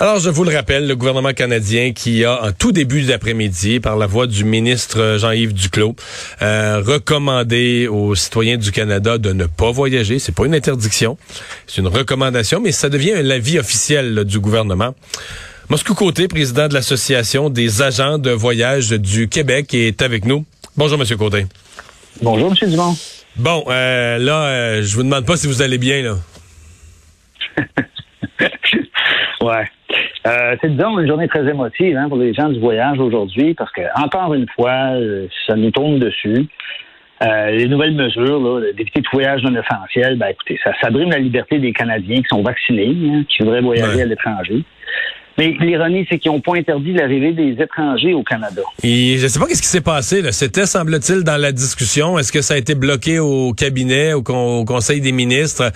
Alors, je vous le rappelle, le gouvernement canadien qui a, en tout début d'après-midi, par la voix du ministre Jean-Yves Duclos, euh, recommandé aux citoyens du Canada de ne pas voyager. C'est pas une interdiction, c'est une recommandation, mais ça devient l'avis officiel du gouvernement. Moscou Côté, président de l'Association des agents de voyage du Québec, est avec nous. Bonjour, Monsieur Côté. Bonjour, Monsieur Dumont. Bon, euh, là, euh, je vous demande pas si vous allez bien, là. ouais. Euh, c'est disons une journée très émotive hein, pour les gens du voyage aujourd'hui parce que encore une fois, euh, ça nous tourne dessus. Euh, les nouvelles mesures d'éviter tout voyage non essentiel, ben écoutez, ça, ça brime la liberté des Canadiens qui sont vaccinés, hein, qui voudraient voyager à l'étranger. Mais l'ironie, c'est qu'ils n'ont pas interdit l'arrivée des étrangers au Canada. Et je ne sais pas qu'est-ce qui s'est passé. C'était, semble-t-il, dans la discussion. Est-ce que ça a été bloqué au cabinet, au, Conseil des ministres?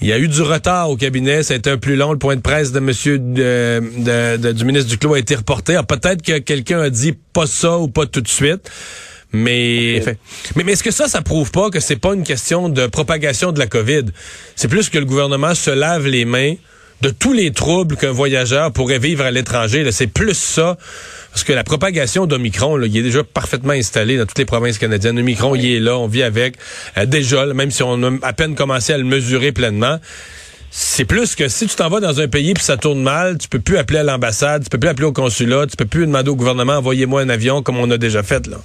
Il y a eu du retard au cabinet. Ça a été un plus long. Le point de presse de Monsieur de, du ministre Duclos a été reporté. peut-être que quelqu'un a dit pas ça ou pas tout de suite. Mais, mais, mais est-ce que ça, ça prouve pas que c'est pas une question de propagation de la COVID? C'est plus que le gouvernement se lave les mains de tous les troubles qu'un voyageur pourrait vivre à l'étranger. C'est plus ça. Parce que la propagation d'Omicron, il est déjà parfaitement installé dans toutes les provinces canadiennes. Omicron, il est là, on vit avec. Euh, déjà, même si on a à peine commencé à le mesurer pleinement, c'est plus que si tu t'en vas dans un pays puis ça tourne mal, tu peux plus appeler à l'ambassade, tu peux plus appeler au consulat, tu peux plus demander au gouvernement envoyez-moi un avion comme on a déjà fait là.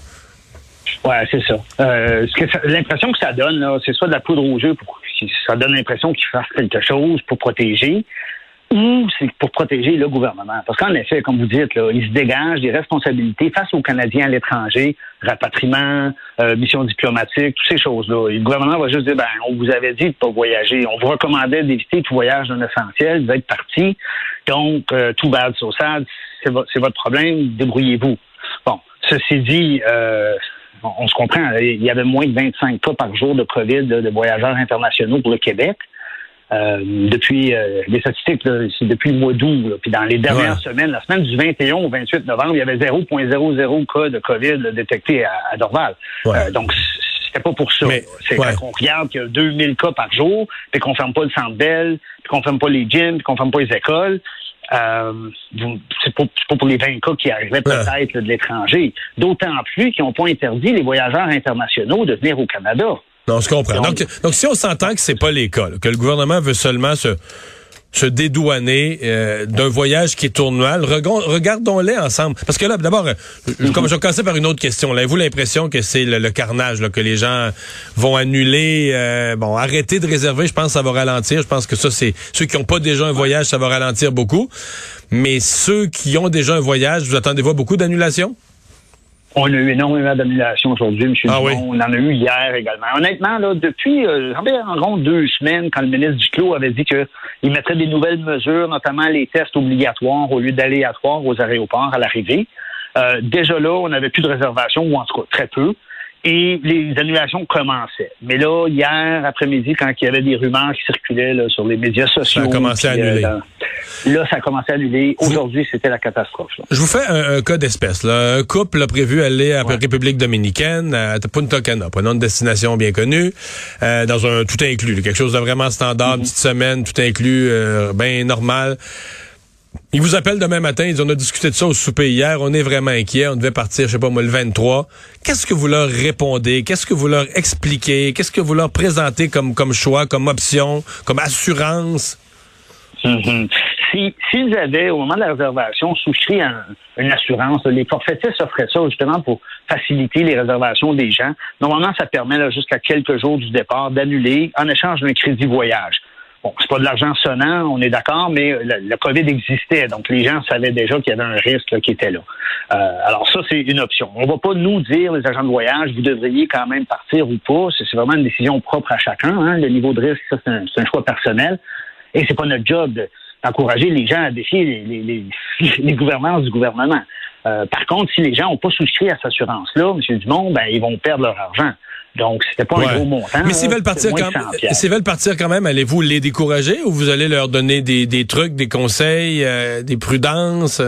Ouais, c'est ça. Euh, l'impression que ça donne, c'est soit de la poudre au jeu pour ça donne l'impression qu'ils fassent quelque chose pour protéger ou c'est pour protéger le gouvernement. Parce qu'en effet, comme vous dites, là, il se dégage des responsabilités face aux Canadiens à l'étranger, rapatriement, euh, mission diplomatique, toutes ces choses-là. le gouvernement va juste dire, ben, on vous avait dit de pas voyager, on vous recommandait d'éviter tout voyage non essentiel, êtes parti, donc euh, tout bad so sad, c'est votre problème, débrouillez-vous. Bon, ceci dit, euh, on, se comprend, il y avait moins de 25 cas par jour de COVID de, voyageurs internationaux pour le Québec. Euh, depuis euh, les statistiques, c'est depuis le mois d'août. Puis dans les dernières semaines, la semaine du 21 au 28 novembre, il y avait 0,00 cas de COVID détectés à, Dorval. Euh, donc, c'était pas pour ça. C'est quand on regarde qu'il y a 2000 cas par jour, puis qu'on ferme pas le centre belle, puis qu'on ferme pas les gyms, puis qu'on ferme pas les écoles. Euh, c'est pas, pour les 20 cas qui arrivaient peut-être de l'étranger. D'autant plus qu'ils n'ont pas interdit les voyageurs internationaux de venir au Canada. Non, je comprends. Donc, donc, si on s'entend que c'est pas les cas, que le gouvernement veut seulement se se dédouaner euh, d'un voyage qui est tournois. Regardons-les ensemble. Parce que là, d'abord, euh, comme je commencer par une autre question. Avez-vous l'impression que c'est le, carnage, que les gens vont annuler, euh, bon, arrêter de réserver, je pense que ça va ralentir. Je pense que ça, c'est ceux qui n'ont pas déjà un voyage, ça va ralentir beaucoup. Mais ceux qui ont déjà un voyage, vous attendez-vous beaucoup d'annulations? On a eu énormément d'annulations aujourd'hui, M. Ah On en a eu hier également. Honnêtement, là, depuis euh, environ deux semaines, quand le ministre Duclos avait dit qu'il mettrait des nouvelles mesures, notamment les tests obligatoires au lieu d'aléatoires aux aéroports à l'arrivée, euh, déjà là, on n'avait plus de réservations, ou en tout cas très peu et les annulations commençaient. Mais là, hier après-midi, quand il y avait des rumeurs qui circulaient sur les médias sociaux, ça a commencé à annuler. Euh, là, ça a commencé à annuler. Aujourd'hui, c'était la catastrophe. Je vous fais un, cas d'espèce. Un couple a prévu aller à la République dominicaine, à Punta Cana, prenons une destination bien connue, euh, dans un tout inclus, quelque chose de vraiment standard, mm-hmm. petite semaine, tout inclus, euh, bien normal. Ils vous appellent demain matin, ils ont discuté de ça au souper hier, on est vraiment inquiet, on devait partir, je sais pas moi, le 23. Qu'est-ce que vous leur répondez? Qu'est-ce que vous leur expliquez? Qu'est-ce que vous leur présentez comme, choix, comme option, comme assurance? Si S'ils avaient, au moment de la réservation, souscrit une assurance, les forfaitistes offraient ça justement pour faciliter les réservations des gens. Normalement, ça permet jusqu'à quelques jours du départ d'annuler en échange d'un crédit voyage. Bon, c'est pas de l'argent sonnant, on est d'accord, mais le, COVID existait, donc les gens savaient déjà qu'il y avait un risque qui était là. Euh, alors ça, c'est une option. On va pas nous dire, les agents de voyage, vous devriez quand même partir ou pas. C'est vraiment une décision propre à chacun. Hein. Le niveau de risque, ça, c'est un, choix personnel. Et c'est pas notre job d'encourager les gens à défier les, les, les, gouvernances du gouvernement. Euh, par contre, si les gens n'ont pas souscrit à cette assurance-là, M. Dumont, ben, ils vont perdre leur argent. Donc, c'était pas un gros montant. Mais s'ils veulent partir quand s'ils veulent partir quand même, allez-vous les décourager ou vous allez leur donner des, des trucs, des conseils, euh, des prudences?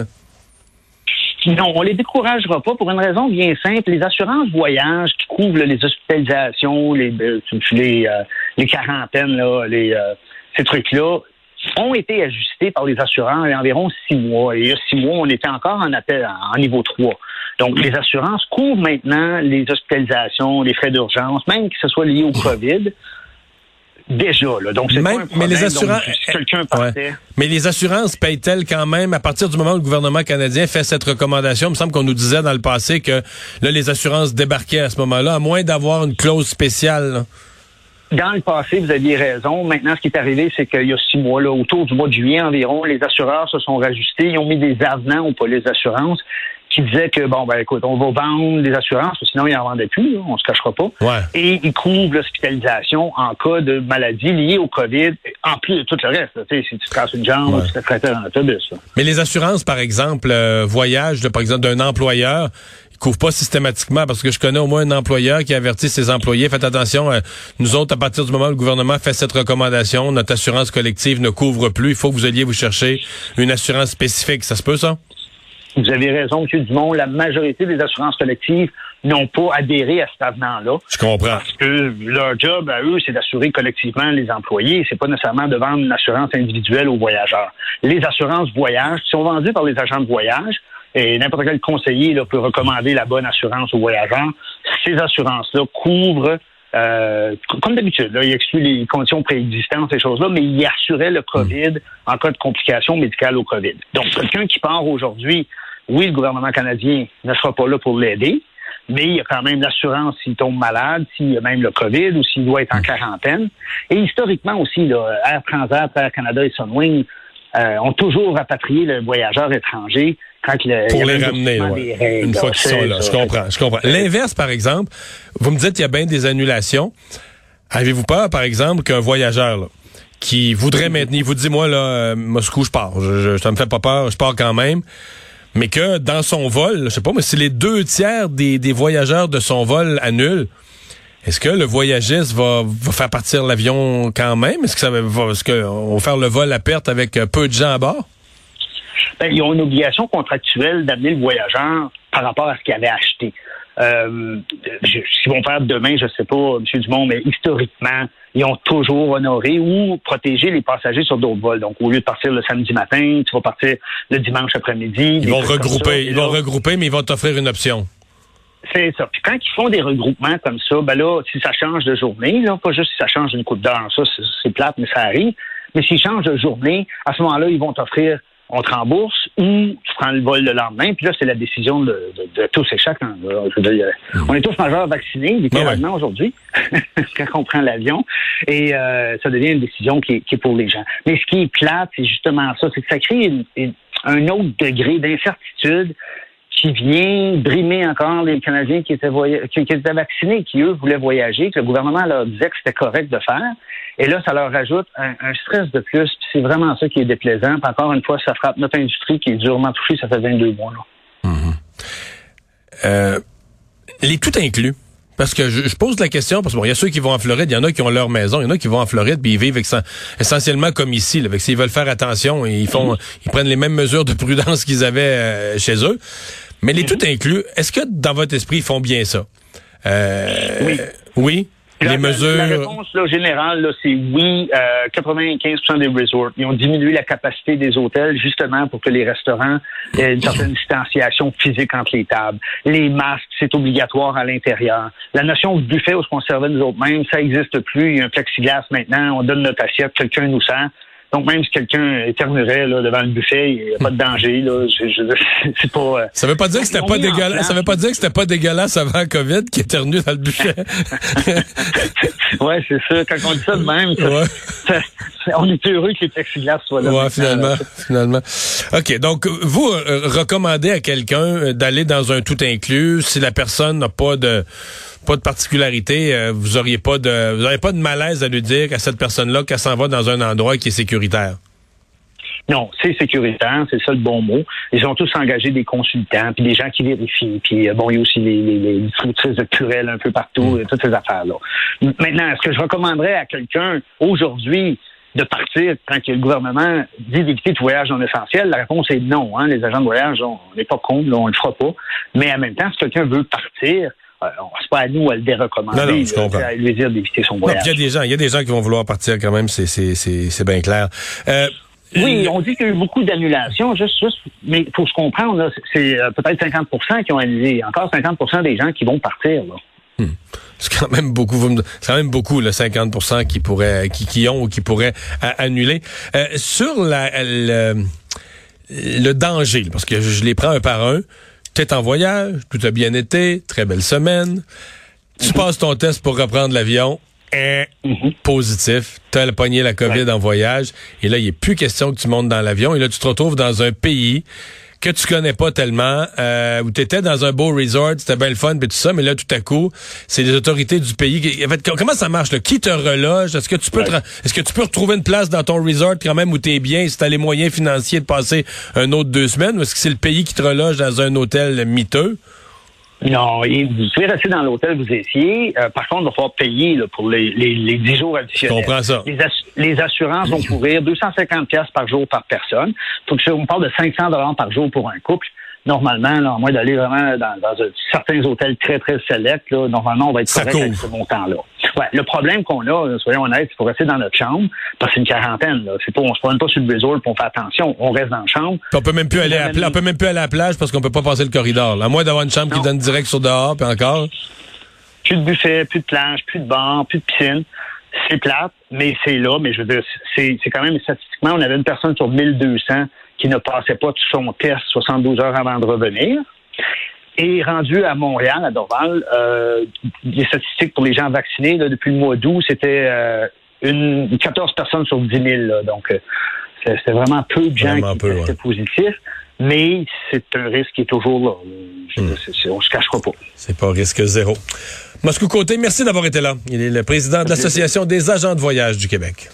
Non, on les découragera pas pour une raison bien simple. Les assurances voyage qui couvrent les hospitalisations, les euh, les, euh, les quarantaines, là, les, ces trucs-là, ont été ajustés par les assureurs il y a environ six mois. Et il y a six mois, on était encore en appel en niveau 3. Donc, les assurances couvrent maintenant les hospitalisations, les frais d'urgence, même que ce soit lié au COVID. Déjà, là. Donc, c'est pas un problème. Mais les assurances, quelqu'un partait. Mais les assurances payent-elles quand même, à partir du moment où le gouvernement canadien fait cette recommandation, il me semble qu'on nous disait dans le passé que là, les assurances débarquaient à ce moment-là, à moins d'avoir une clause spéciale. Là. Dans le passé, vous aviez raison. Maintenant, ce qui est arrivé, c'est qu'il y a six mois, là, autour du mois de juillet environ, les assureurs se sont rajustés. Ils ont mis des avenants aux polices d'assurance qui disaient que, bon, ben écoute, on va vendre des assurances, sinon ils n'en vendaient plus, on se cachera pas. Et ils couvrent l'hospitalisation en cas de maladie liée au COVID, en plus de tout le reste. sais, si tu te casses une jambe ou tu te dans l'autobus. Mais les assurances, par exemple, euh, voyage, par exemple, d'un employeur, couvre pas systématiquement parce que je connais au moins un employeur qui avertit ses employés faites attention euh, nous autres à partir du moment où le gouvernement fait cette recommandation notre assurance collective ne couvre plus il faut que vous alliez vous chercher une assurance spécifique ça se peut ça? Vous avez raison, M. Dumont, la majorité des assurances collectives n'ont pas adhéré à cet avenant-là. Je comprends. Parce que leur job à eux, c'est d'assurer collectivement les employés. C'est pas nécessairement de vendre une assurance individuelle aux voyageurs. Les assurances voyage sont vendues par les agents de voyage, et n'importe quel conseiller là, peut recommander la bonne assurance aux voyageurs. Ces assurances-là couvrent euh, comme d'habitude, là, il exclut les conditions préexistantes, ces choses-là, mais il assurait le COVID en cas de complications médicales au COVID. Donc, quelqu'un qui part aujourd'hui, oui, le gouvernement canadien ne sera pas là pour l'aider, mais il y a quand même l'assurance s'il tombe malade, s'il y a même le COVID ou s'il doit être en quarantaine. Et historiquement aussi, là, Air Transat, Air Canada et Sunwing euh, ont toujours rapatrié le voyageur étranger quand il Pour les ramener, une fois qu'ils sont là. Je comprends, je comprends. L'inverse, par exemple, vous me dites qu'il y a bien des annulations. Avez-vous peur, par exemple, qu'un voyageur qui voudrait maintenir, il vous dit, moi, là, euh, Moscou, je pars. Je, ça me fait pas peur, je pars quand même. Mais que dans son vol, je sais pas, mais si les deux tiers des, des voyageurs de son vol annulent, est-ce que le voyagiste va, va faire partir l'avion quand même? Est-ce que ça va, est-ce qu'on va faire le vol à perte avec euh, peu de gens à bord? Ben, ils ont une obligation contractuelle d'amener le voyageur par rapport à ce qu'il avait acheté. Euh, ce qu'ils vont faire demain, je ne sais pas, M. Dumont, mais historiquement, ils ont toujours honoré ou protégé les passagers sur d'autres vols. Donc, au lieu de partir le samedi matin, tu vas partir le dimanche après-midi. Ils vont regrouper, ils vont regrouper, mais ils vont t'offrir une option. C'est ça. Puis quand ils font des regroupements comme ça, ben là, si ça change de journée, là, pas juste si ça change d'une coupe d'heure, ça, c'est plate, mais ça arrive. Mais s'ils changent de journée, à ce moment-là, ils vont t'offrir on te rembourse ou tu prends le vol le lendemain. Puis là, c'est la décision de, tous et chacun. on est tous majeurs vaccinés, littéralement, aujourd'hui, quand on prend l'avion. Et euh, ça devient une décision qui est, pour les gens. Mais ce qui est plate, c'est justement ça, c'est que ça crée un autre degré d'incertitude qui vient brimer encore les Canadiens qui étaient, qui, étaient vaccinés, qui, eux, voulaient voyager, que le gouvernement leur disait que c'était correct de faire. Et là, ça leur rajoute un, stress de plus. C'est vraiment ça qui est déplaisant. Puis encore une fois, ça frappe notre industrie qui est durement touchée, ça fait 22 mois. Là. Mm-hmm. Euh, les tout inclus. Parce que je, pose la question, parce qu'il y a ceux qui vont en Floride, il y en a qui ont leur maison, il y en a qui vont en Floride, puis ils vivent essentiellement comme ici. Là, s'ils veulent faire attention, ils font, ils prennent les mêmes mesures de prudence qu'ils avaient euh, chez eux. Mais les tout inclus, est-ce que dans votre esprit, ils font bien ça? Euh, oui. Oui? Les mesures. La réponse là, générale, là, c'est oui. 95% euh, des resorts, ils ont diminué la capacité des hôtels justement pour que les restaurants aient une certaine distanciation physique entre les tables. Les masques, c'est obligatoire à l'intérieur. La notion de buffet où on servait nous autres mêmes, ça n'existe plus. Il y a un plexiglas maintenant. On donne notre assiette, quelqu'un nous sent. Donc, même si quelqu'un éternuerait là, devant le buffet, il n'y a pas de danger. Là. c'est pas, euh, ça veut pas dire que c'était pas dégueulasse. Ça veut pas dire que c'était pas dégueulasse avant la COVID qui éternue dans le buffet. ouais, c'est ça. Quand on dit ça de même, on est heureux que les plexiglas soient là. Ouais, finalement, finalement. OK. Donc, vous euh, recommandez à quelqu'un euh, d'aller dans un tout inclus si la personne n'a pas de pas de particularité, euh, vous auriez pas de vous auriez pas de malaise à lui dire à cette personne-là qu'elle s'en va dans un endroit qui est sécuritaire? Non, c'est sécuritaire, c'est ça le bon mot. Ils ont tous engagé des consultants, puis des gens qui vérifient, puis euh, bon, il y a aussi les, les, de un peu partout, mm. toutes ces affaires-là. Maintenant, est-ce que je recommanderais à quelqu'un aujourd'hui de partir quand le gouvernement dit d'éviter tout voyage non essentiel? La réponse est non. Hein? Les agents de voyage, on n'est pas contre, on ne le fera pas. Mais en même temps, si quelqu'un veut partir, euh, c'est pas à nous à le dérecommander. Non, non, je comprends. à lui dire d'éviter son voyage. Il y a des gens, il y a des gens qui vont vouloir partir quand même, c'est c'est c'est c'est bien clair. Euh, oui, on dit qu'il y a eu beaucoup d'annulations, juste, juste, mais faut se comprendre, c'est euh, peut-être 50% qui ont annulé. Encore 50% des gens qui vont partir. Là. Hmm. C'est quand même beaucoup, c'est quand même beaucoup, le 50 qui pourraient, qui, qui ont ou qui pourraient annuler. Euh, sur la, le, le danger, parce que je les prends un par un. T'es en voyage, tout a bien été, très belle semaine. Tu mhm. passes ton test pour reprendre l'avion. Mhm. Positif. T'as pogné la COVID en voyage. Et là, il n'est plus question que tu montes dans l'avion. Et là, tu te retrouves dans un pays que tu connais pas tellement, euh, où tu étais dans un beau resort, c'était bien le fun, puis tout ça, mais là, tout à coup, c'est les autorités du pays. En fait, comment ça marche? Là? Qui te reloge? Est-ce que tu peux est-ce que tu peux retrouver une place dans ton resort quand même où tu es bien, si tu as les moyens financiers de passer un autre deux semaines, ou est-ce que c'est le pays qui te reloge dans un hôtel miteux? Non, vous pouvez rester dans l'hôtel vous étiez. Euh, par contre, il va falloir payer pour les, les, les 10 jours additionnels. Je comprends ça. Les, assurances vont couvrir 250 pièces par jour par personne. Faut que on parle de 500 dollars par jour pour un couple normalement, là, à moins d'aller vraiment dans, certains hôtels très, très sélects, là, normalement, on va être correct avec ce montant-là. Ouais, le problème qu'on a, soyons honnêtes, il faut rester dans notre chambre, parce que c'est une quarantaine. Là. C'est pas, on se promène pas sur le resort, pour on fait attention, on reste dans la chambre. on peut même plus aller à la, on peut même plus aller à la plage parce qu'on peut pas passer le corridor. À moins d'avoir une chambre qui donne direct sur dehors, puis encore. Plus de buffet, plus de plage, plus de bar, plus de piscine. C'est plate, mais c'est là. Mais je veux dire, c'est quand même statistiquement, on avait une personne sur 1200 qui ne passait pas son test 72 heures avant de revenir. Et rendu à Montréal, à Dorval, euh, les statistiques pour les gens vaccinés depuis le mois d'août, c'était euh, une 14 personnes sur 10 000. Donc, euh, c'était vraiment peu de gens qui étaient positifs. Mais c'est un risque qui est toujours là. On hmm. on se cachera pas. C'est pas un risque zéro. Moscou Côté, merci d'avoir été là. Il est le président de l'Association des agents de voyage du Québec.